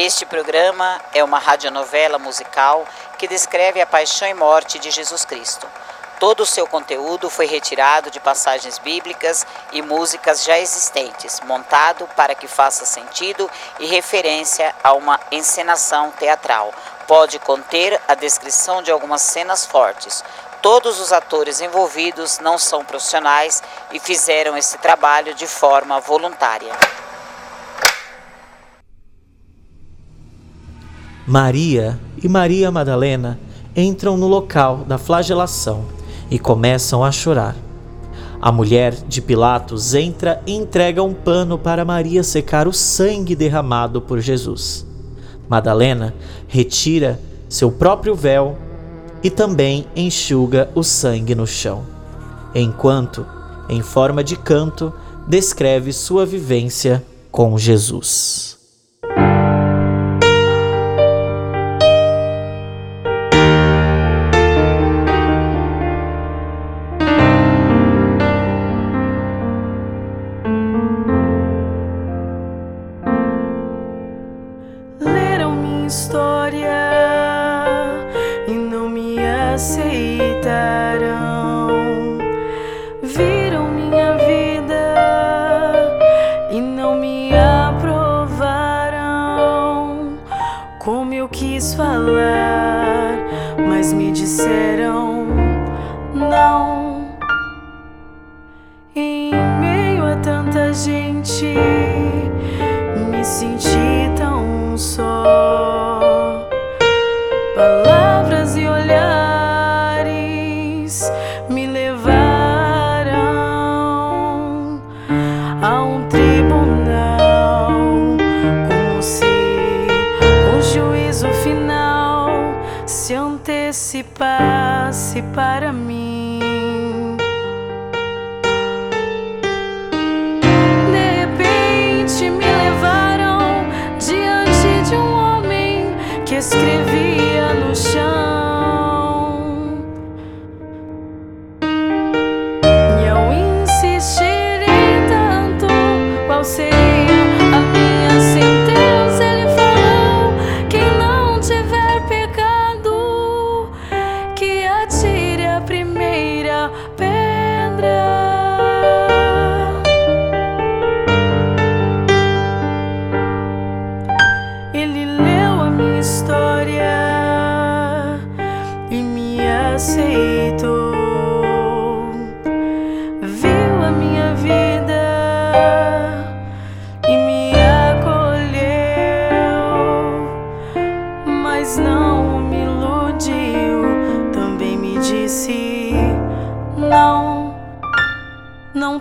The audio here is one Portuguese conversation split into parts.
Este programa é uma radionovela musical que descreve a paixão e morte de Jesus Cristo. Todo o seu conteúdo foi retirado de passagens bíblicas e músicas já existentes, montado para que faça sentido e referência a uma encenação teatral. Pode conter a descrição de algumas cenas fortes. Todos os atores envolvidos não são profissionais e fizeram esse trabalho de forma voluntária. Maria e Maria Madalena entram no local da flagelação e começam a chorar. A mulher de Pilatos entra e entrega um pano para Maria secar o sangue derramado por Jesus. Madalena retira seu próprio véu e também enxuga o sangue no chão, enquanto, em forma de canto, descreve sua vivência com Jesus. Antecipasse para mim. De repente me levaram diante de um homem que escrevia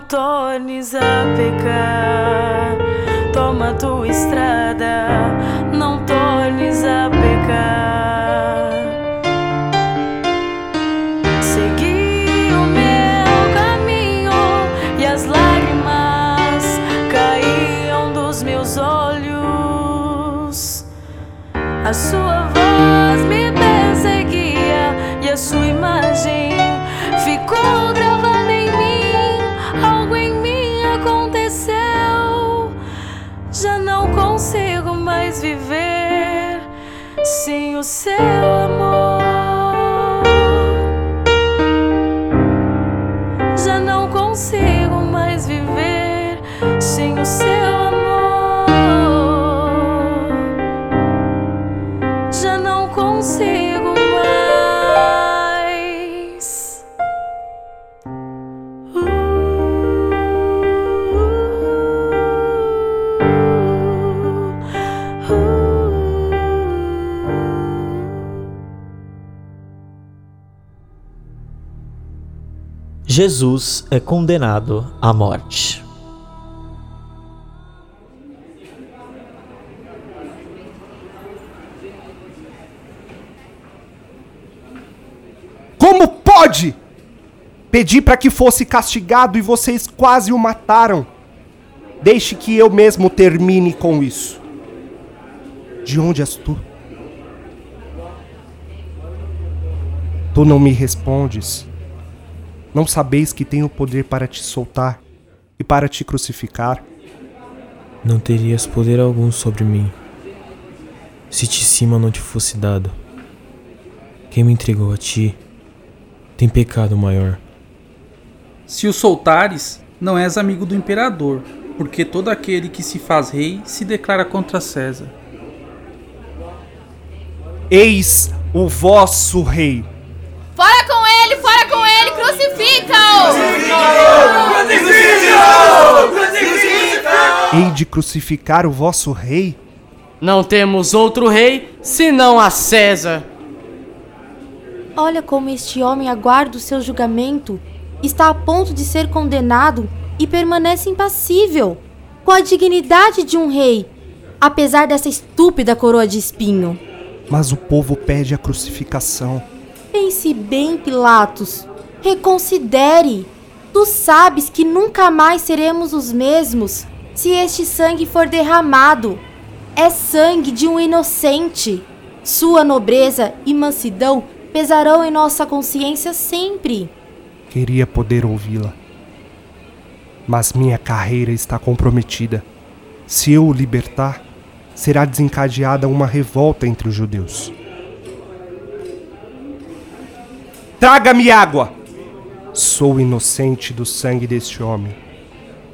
tornes a pecar. Toma tua estrada, não tornes a pecar. Jesus é condenado à morte. Como pode? Pedi para que fosse castigado e vocês quase o mataram. Deixe que eu mesmo termine com isso. De onde és tu? Tu não me respondes. Não sabeis que tenho poder para te soltar e para te crucificar? Não terias poder algum sobre mim, se de cima não te fosse dado. Quem me entregou a ti tem pecado maior. Se o soltares, não és amigo do imperador, porque todo aquele que se faz rei se declara contra César. Eis o vosso rei. Fora com ele, fora com ele, crucifica-o! Hei de crucificar o vosso rei? Não temos outro rei senão a César. Olha como este homem aguarda o seu julgamento, está a ponto de ser condenado e permanece impassível, com a dignidade de um rei, apesar dessa estúpida coroa de espinho. Mas o povo pede a crucificação. Pense bem, Pilatos. Reconsidere. Tu sabes que nunca mais seremos os mesmos se este sangue for derramado. É sangue de um inocente. Sua nobreza e mansidão pesarão em nossa consciência sempre. Queria poder ouvi-la. Mas minha carreira está comprometida. Se eu o libertar, será desencadeada uma revolta entre os judeus. Traga-me água! Sou inocente do sangue deste homem.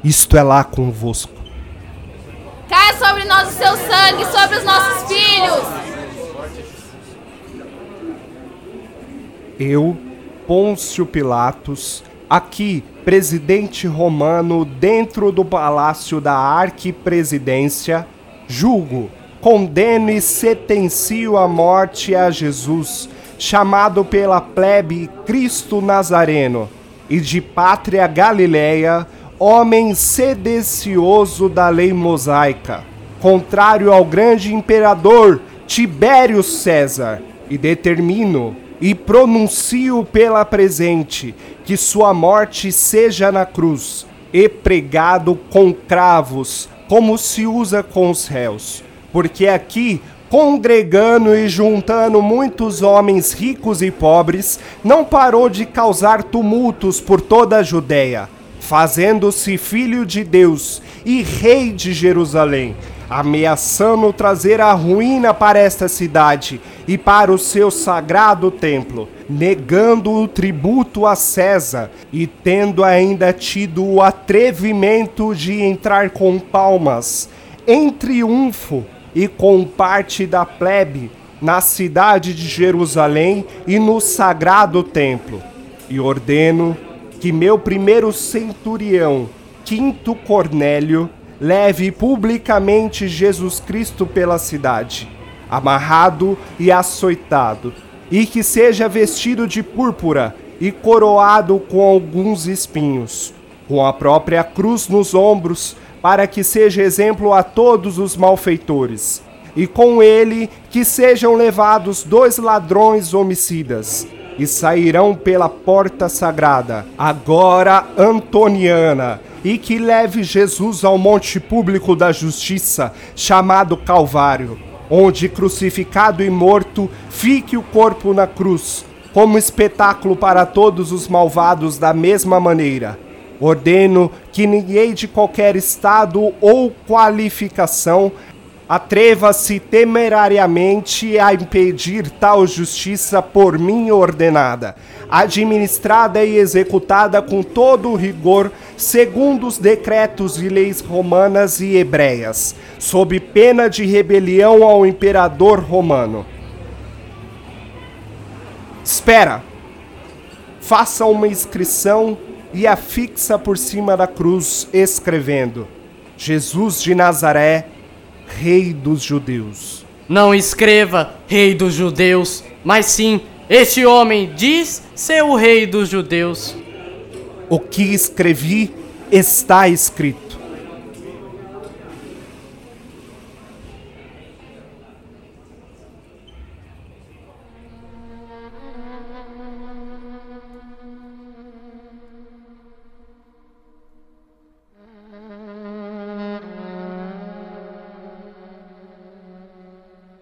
Isto é lá convosco. Caia sobre nós o seu sangue, sobre os nossos filhos! Eu, Pôncio Pilatos, aqui, presidente romano, dentro do palácio da arquipresidência, julgo, condeno e sentencio a morte a Jesus, chamado pela plebe Cristo Nazareno, e de pátria Galileia, homem sedicioso da lei mosaica, contrário ao grande imperador Tibério César, e determino e pronuncio pela presente que sua morte seja na cruz e pregado com cravos, como se usa com os réus. Porque aqui, congregando e juntando muitos homens ricos e pobres, não parou de causar tumultos por toda a Judéia, fazendo-se filho de Deus e rei de Jerusalém, ameaçando trazer a ruína para esta cidade e para o seu sagrado templo, negando o tributo a César e tendo ainda tido o atrevimento de entrar com palmas, em triunfo e com parte da plebe, na cidade de Jerusalém e no sagrado templo. E ordeno que meu primeiro centurião, Quinto Cornélio, leve publicamente Jesus Cristo pela cidade, amarrado e açoitado, e que seja vestido de púrpura e coroado com alguns espinhos, com a própria cruz nos ombros, para que seja exemplo a todos os malfeitores, e com ele que sejam levados dois ladrões homicidas, e sairão pela porta sagrada, agora Antoniana, e que leve Jesus ao monte público da justiça, chamado Calvário, onde crucificado e morto fique o corpo na cruz, como espetáculo para todos os malvados da mesma maneira. Ordeno que ninguém de qualquer estado ou qualificação atreva-se temerariamente a impedir tal justiça por mim ordenada, administrada e executada com todo o rigor, segundo os decretos e leis romanas e hebreias, sob pena de rebelião ao imperador romano. Espera! Faça uma inscrição e a fixa por cima da cruz, escrevendo: Jesus de Nazaré, Rei dos Judeus. Não escreva Rei dos Judeus, mas sim, este homem diz ser o Rei dos Judeus. O que escrevi está escrito.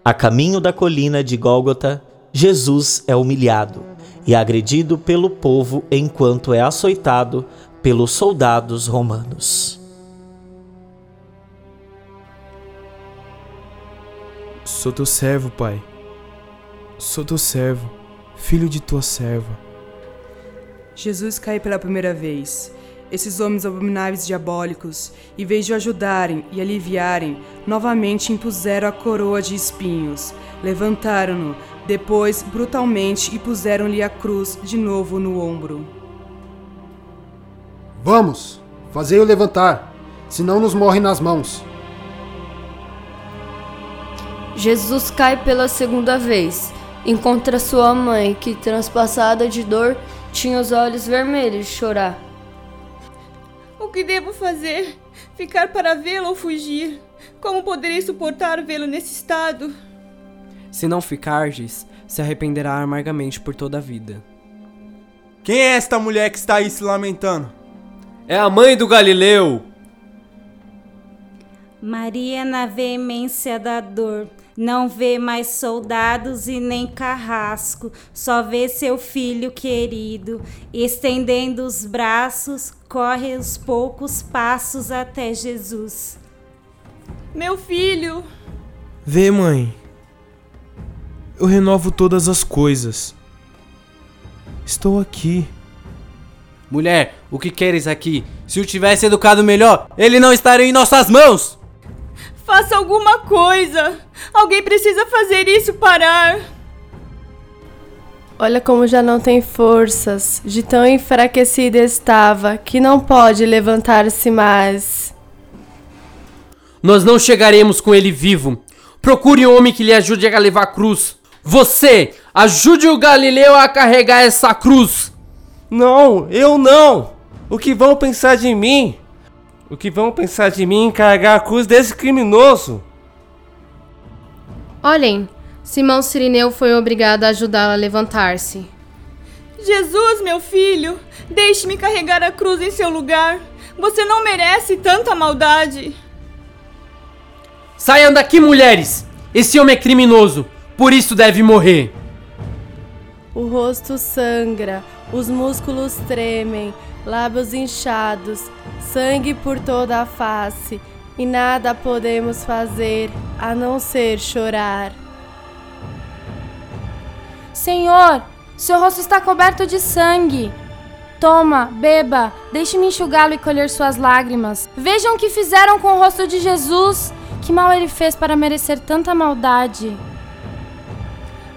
A caminho da colina de Gólgota, Jesus é humilhado e agredido pelo povo enquanto é açoitado pelos soldados romanos. Sou teu servo, Pai. Sou teu servo, filho de tua serva. Jesus cai pela primeira vez. Esses homens abomináveis diabólicos, em vez de o ajudarem e aliviarem, novamente impuseram a coroa de espinhos, levantaram-no, depois brutalmente e puseram-lhe a cruz de novo no ombro. Vamos, fazei-o levantar, senão nos morre nas mãos. Jesus cai pela segunda vez. Encontra sua mãe, que, transpassada de dor, tinha os olhos vermelhos de chorar. O que devo fazer? Ficar para vê-lo ou fugir? Como poderei suportar vê-lo nesse estado? Se não ficardes, se arrependerá amargamente por toda a vida. Quem é esta mulher que está aí se lamentando? É a mãe do Galileu. Maria, na veemência da dor, não vê mais soldados e nem carrasco, só vê seu filho querido. Estendendo os braços, corre os poucos passos até Jesus. Meu filho! Vê, mãe. Eu renovo todas as coisas. Estou aqui. Mulher, o que queres aqui? Se o tivesse educado melhor, ele não estaria em nossas mãos! Faça alguma coisa! Alguém precisa fazer isso parar! Olha como já não tem forças, de tão enfraquecida estava, que não pode levantar-se mais. Nós não chegaremos com ele vivo. Procure um homem que lhe ajude a levar a cruz. Você, ajude o Galileu a carregar essa cruz. Não, eu não. O que vão pensar de mim? O que vão pensar de mim em carregar a cruz desse criminoso? Olhem, Simão Sirineu foi obrigado a ajudá-la a levantar-se. Jesus, meu filho, deixe-me carregar a cruz em seu lugar. Você não merece tanta maldade. Saiam daqui, mulheres! Esse homem é criminoso, por isso deve morrer. O rosto sangra, os músculos tremem, lábios inchados, sangue por toda a face, e nada podemos fazer a não ser chorar. Senhor, seu rosto está coberto de sangue. Toma, beba, deixe-me enxugá-lo e colher suas lágrimas. Vejam o que fizeram com o rosto de Jesus. Que mal ele fez para merecer tanta maldade.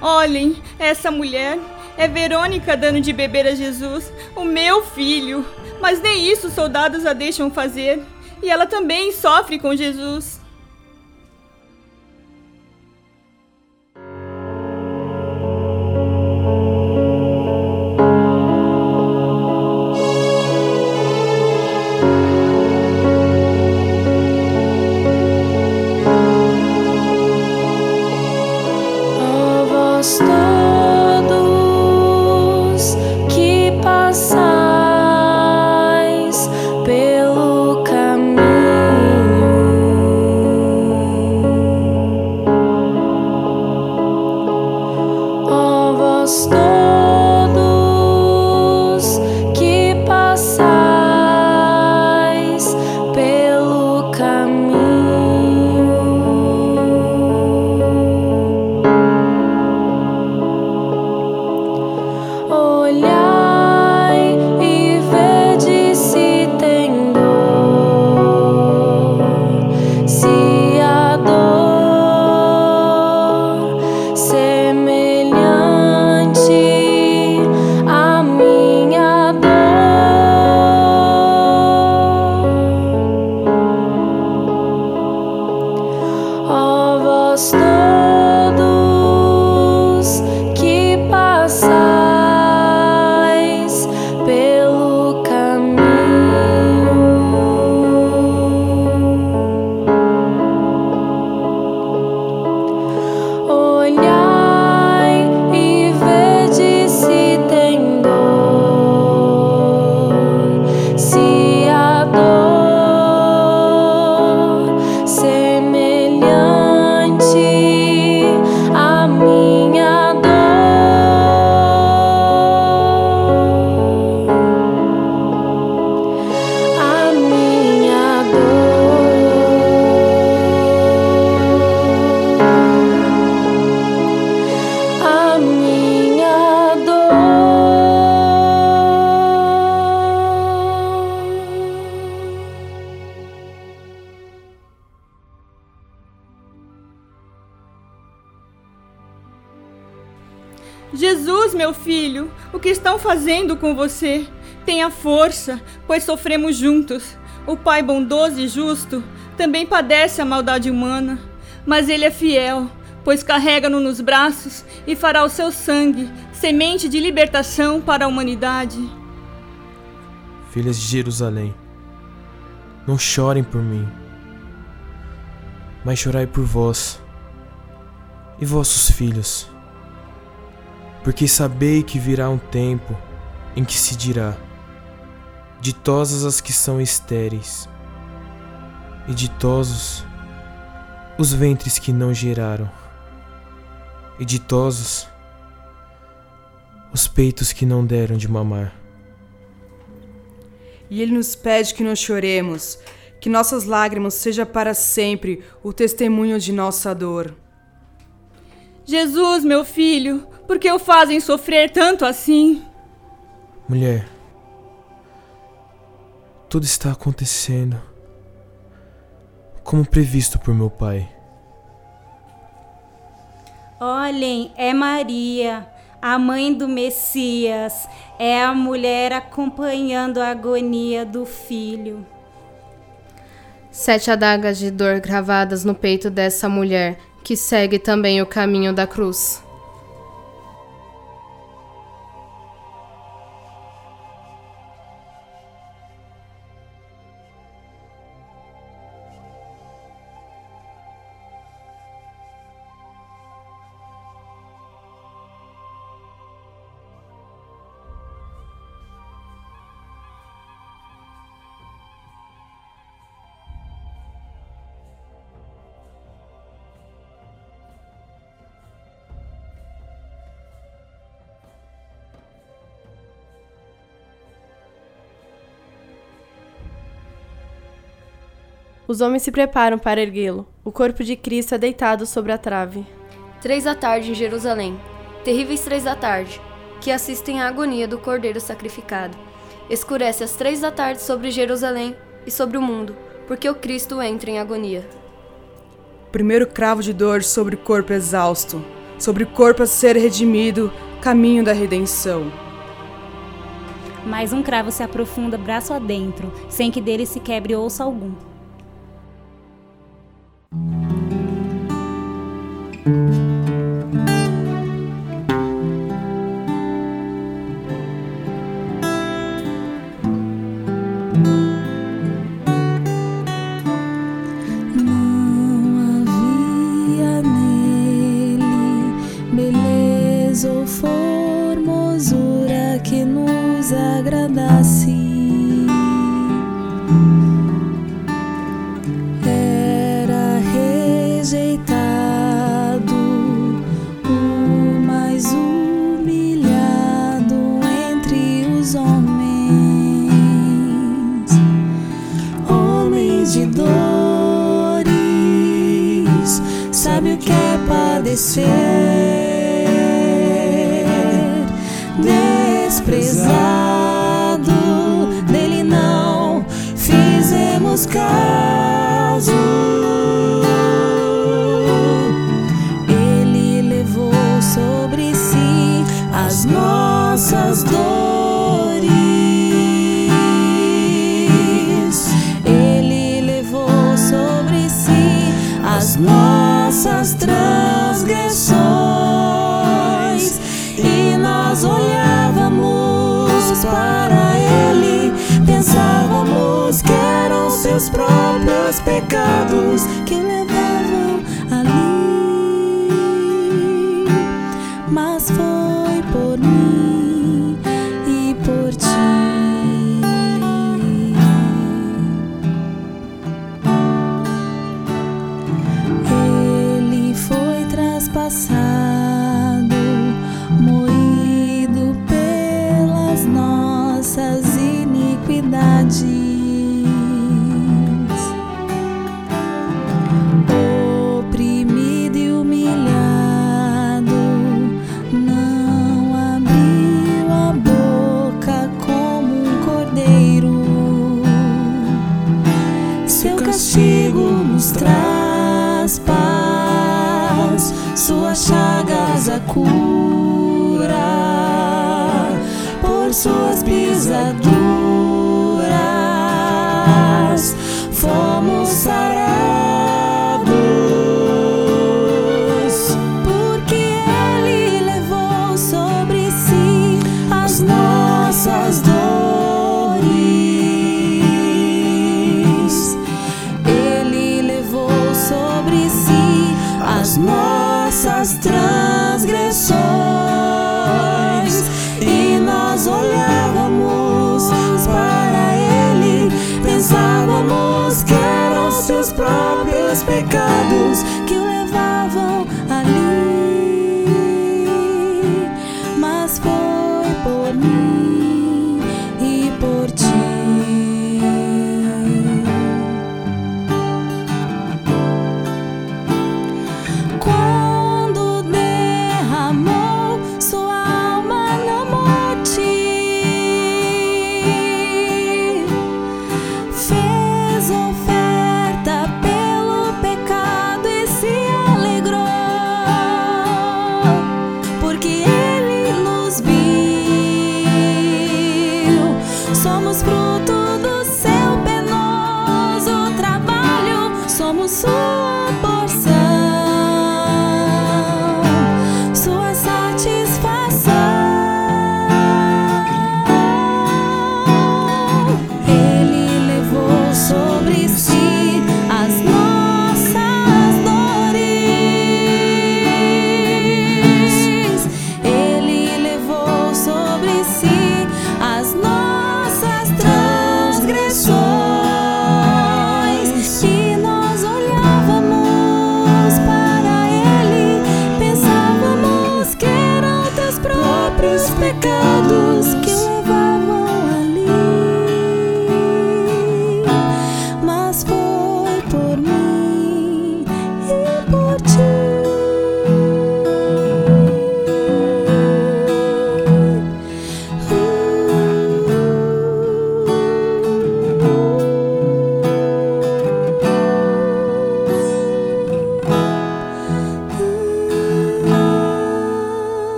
Olhem, essa mulher é Verônica dando de beber a Jesus, o meu filho. Mas nem isso os soldados a deixam fazer. E ela também sofre com Jesus. Jesus, meu filho, o que estão fazendo com você? Tenha força, pois sofremos juntos. O Pai bondoso e justo também padece a maldade humana, mas ele é fiel, pois carrega-no nos braços e fará o seu sangue semente de libertação para a humanidade. Filhas de Jerusalém, não chorem por mim, mas chorai por vós e vossos filhos, porque sabei que virá um tempo em que se dirá: Ditosas as que são estéreis, e ditosos os ventres que não geraram, e ditosos os peitos que não deram de mamar. E ele nos pede que não choremos, que nossas lágrimas seja para sempre o testemunho de nossa dor. Jesus, meu filho, por que o fazem sofrer tanto assim? Mulher, tudo está acontecendo como previsto por meu pai. Olhem, é Maria, a mãe do Messias, é a mulher acompanhando a agonia do filho. Sete adagas de dor gravadas no peito dessa mulher, que segue também o caminho da cruz. Os homens se preparam para erguê-lo. O corpo de Cristo é deitado sobre a trave. Três da tarde em Jerusalém. Terríveis três da tarde, que assistem à agonia do Cordeiro sacrificado. Escurece às três da tarde sobre Jerusalém e sobre o mundo, porque o Cristo entra em agonia. Primeiro cravo de dor sobre o corpo exausto, sobre o corpo a ser redimido, caminho da redenção. Mais um cravo se aprofunda braço adentro, sem que dele se quebre osso algum. Somos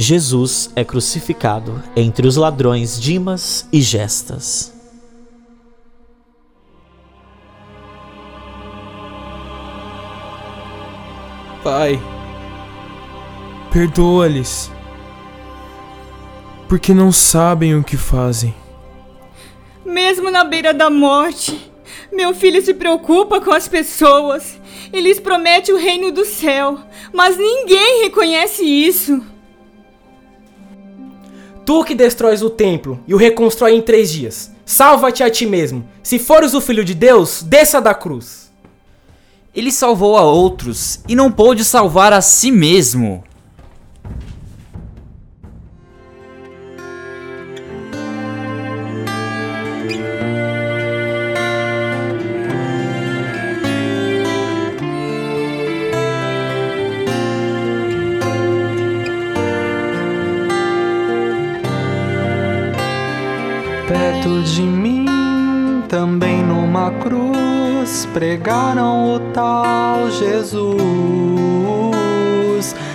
Jesus é crucificado entre os ladrões Dimas e Gestas. Pai, perdoa-lhes, porque não sabem o que fazem. Mesmo na beira da morte, meu filho se preocupa com as pessoas e lhes promete o reino do céu, mas ninguém reconhece isso. Tu que destróis o templo e o reconstrói em três dias, salva-te a ti mesmo. Se fores o filho de Deus, desça da cruz. Ele salvou a outros e não pôde salvar a si mesmo. Perto de mim, também numa cruz, pregaram o tal Jesus.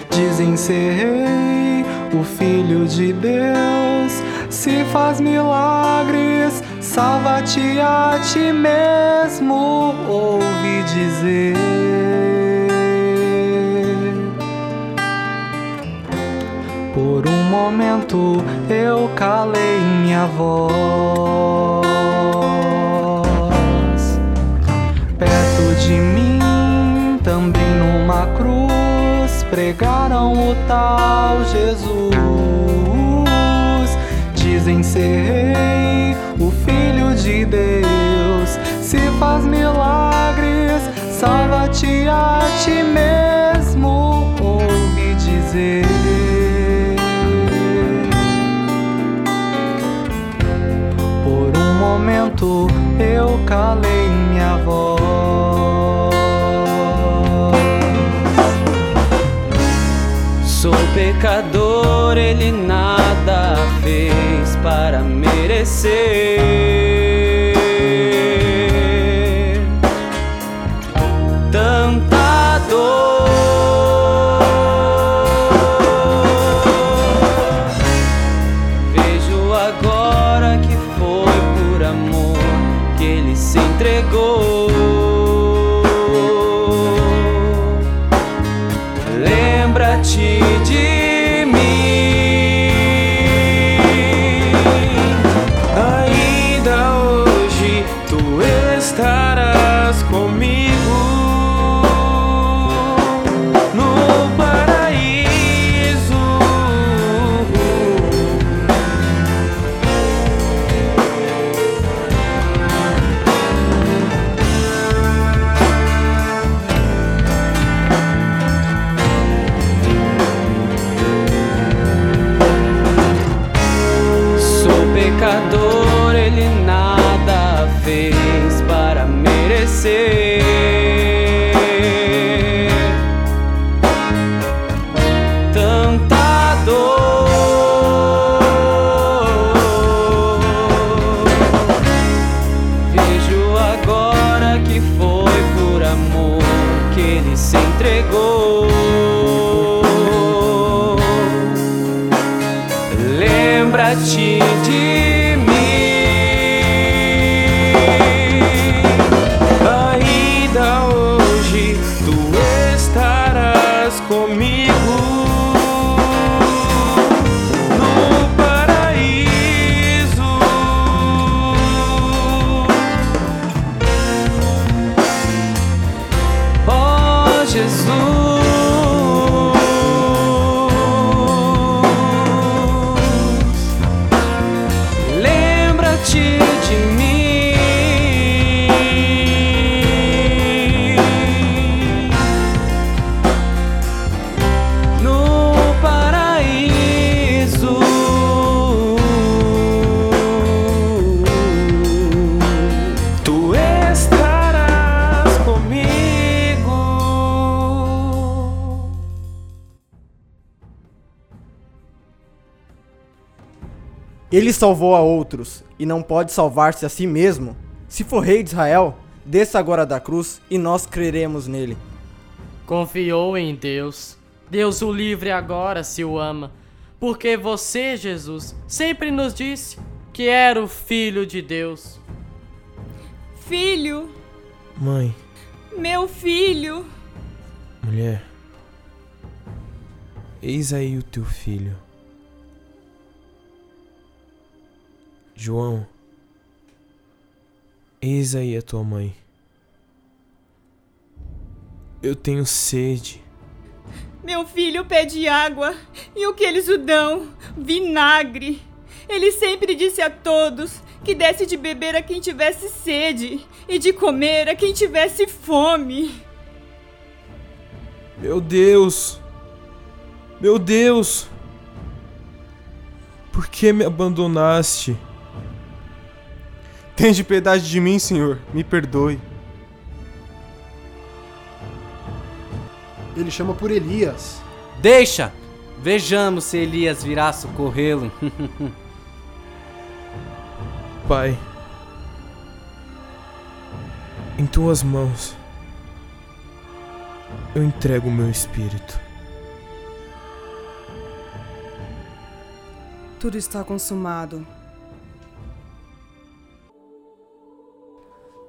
Dizem ser rei, o Filho de Deus, se faz milagres, salva-te a ti mesmo, ouvi dizer. Momento eu calei minha voz. Perto de mim, também numa cruz, pregaram o tal Jesus. Dizem ser rei, o Filho de Deus, se faz milagres, salva-te a ti mesmo, ouvi dizer. Momento eu calei minha voz. Sou pecador, ele nada fez para merecer salvou a outros e não pode salvar-se a si mesmo. Se for rei de Israel, desça agora da cruz e nós creremos nele. Confiou em Deus. Deus o livre agora se o ama. Porque você, Jesus, sempre nos disse que era o Filho de Deus. Filho, Mãe, meu filho. mulher, eis aí o teu filho. João, eis aí a tua mãe. Eu tenho sede. Meu filho pede água e o que eles o dão? Vinagre. Ele sempre disse a todos que desse de beber a quem tivesse sede e de comer a quem tivesse fome. Meu Deus! Meu Deus! Por que me abandonaste? Tende piedade de mim, Senhor. Me perdoe. Ele chama por Elias. Deixa! Vejamos se Elias virá socorrê-lo. Pai, em tuas mãos eu entrego o meu espírito. Tudo está consumado.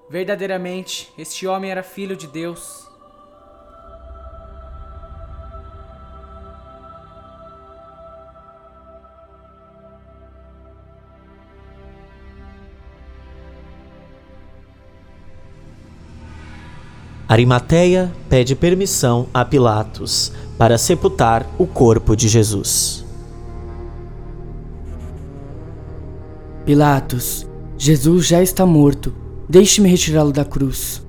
Verdadeiramente, este homem era filho de Deus. Arimateia pede permissão a Pilatos para sepultar o corpo de Jesus. Pilatos, Jesus já está morto. Deixe-me retirá-lo da cruz.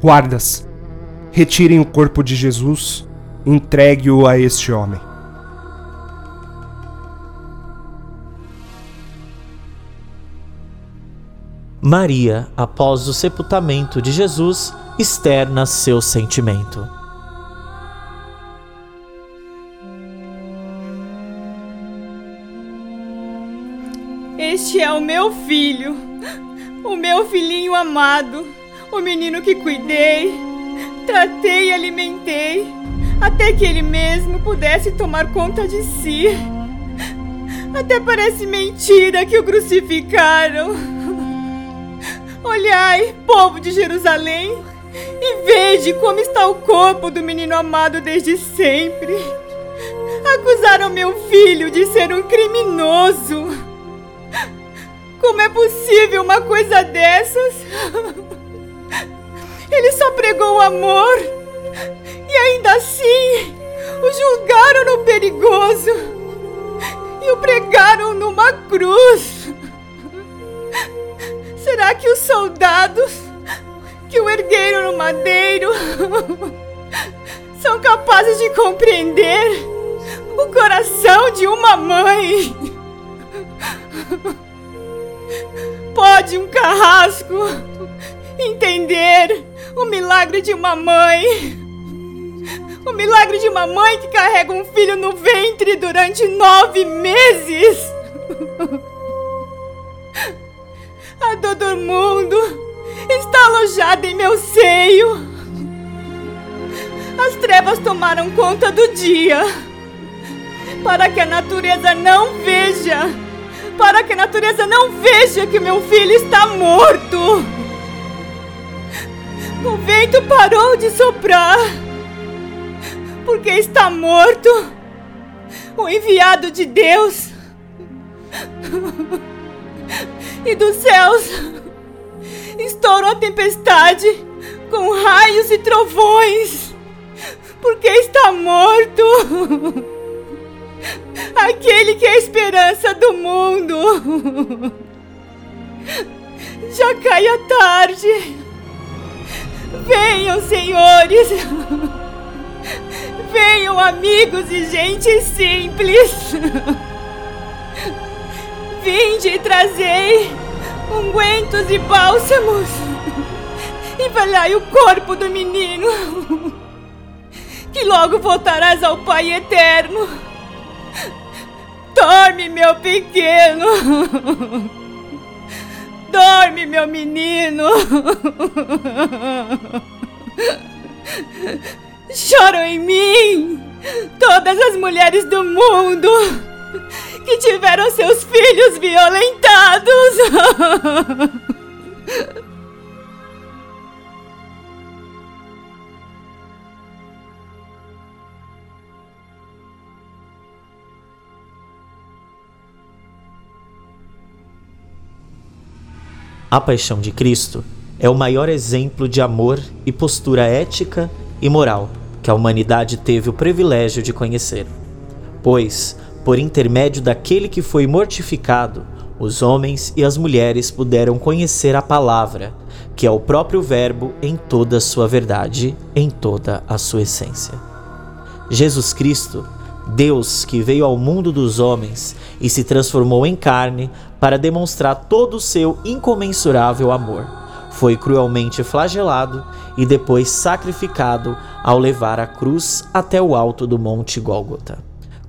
Guardas, retirem o corpo de Jesus, entregue-o a este homem. Maria, após o sepultamento de Jesus, externa seu sentimento. Este é o meu filho, o meu filhinho amado, o menino que cuidei, tratei e alimentei, até que ele mesmo pudesse tomar conta de si. Até parece mentira que o crucificaram. Olhai, povo de Jerusalém, e vede como está o corpo do menino amado desde sempre. Acusaram meu filho de ser um criminoso. Como é possível uma coisa dessas? Ele só pregou amor e ainda assim o julgaram no perigoso e o pregaram numa cruz. Será que os soldados que o ergueram no madeiro são capazes de compreender o coração de uma mãe? Pode um carrasco entender o milagre de uma mãe? O milagre de uma mãe que carrega um filho no ventre durante nove meses? A dor do mundo está alojada em meu seio. As trevas tomaram conta do dia para que a natureza não veja para que a natureza não veja que meu filho está morto. O vento parou de soprar, porque está morto o enviado de Deus. E dos céus estourou a tempestade com raios e trovões, porque está morto aquele que é a esperança do mundo. Já cai a tarde. Venham, senhores. Venham, amigos e gente simples. Vinde e trazei ungüentos e bálsamos. E valhai o corpo do menino. Que logo voltarás ao Pai eterno Dorme, meu pequeno! Dorme, meu menino! Choram em mim todas as mulheres do mundo que tiveram seus filhos violentados! A paixão de Cristo é o maior exemplo de amor e postura ética e moral que a humanidade teve o privilégio de conhecer. Pois, por intermédio daquele que foi mortificado, os homens e as mulheres puderam conhecer a palavra, que é o próprio Verbo em toda a sua verdade, em toda a sua essência. Jesus Cristo Deus que veio ao mundo dos homens e se transformou em carne para demonstrar todo o seu incomensurável amor. Foi cruelmente flagelado e depois sacrificado ao levar a cruz até o alto do Monte Gólgota,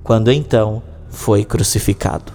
quando então foi crucificado.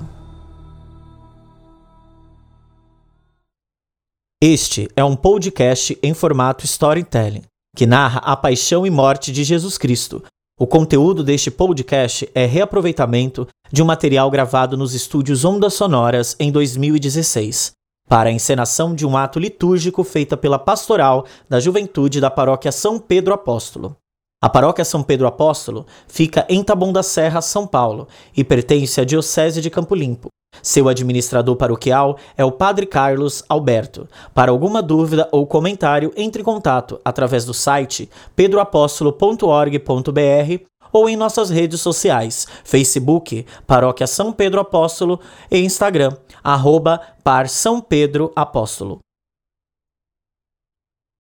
Este é um podcast em formato storytelling, que narra a paixão e morte de Jesus Cristo o conteúdo deste podcast é reaproveitamento de um material gravado nos estúdios Ondas Sonoras em 2016, para a encenação de um ato litúrgico feita pela Pastoral da Juventude da Paróquia São Pedro Apóstolo. A Paróquia São Pedro Apóstolo fica em Taboão da Serra, São Paulo, e pertence à Diocese de Campo Limpo, seu administrador paroquial é o Padre Carlos Alberto. Para alguma dúvida ou comentário, entre em contato através do site pedroapóstolo.org.br ou em nossas redes sociais, Facebook, Paróquia São Pedro Apóstolo e Instagram, arroba Par São Pedro Apóstolo.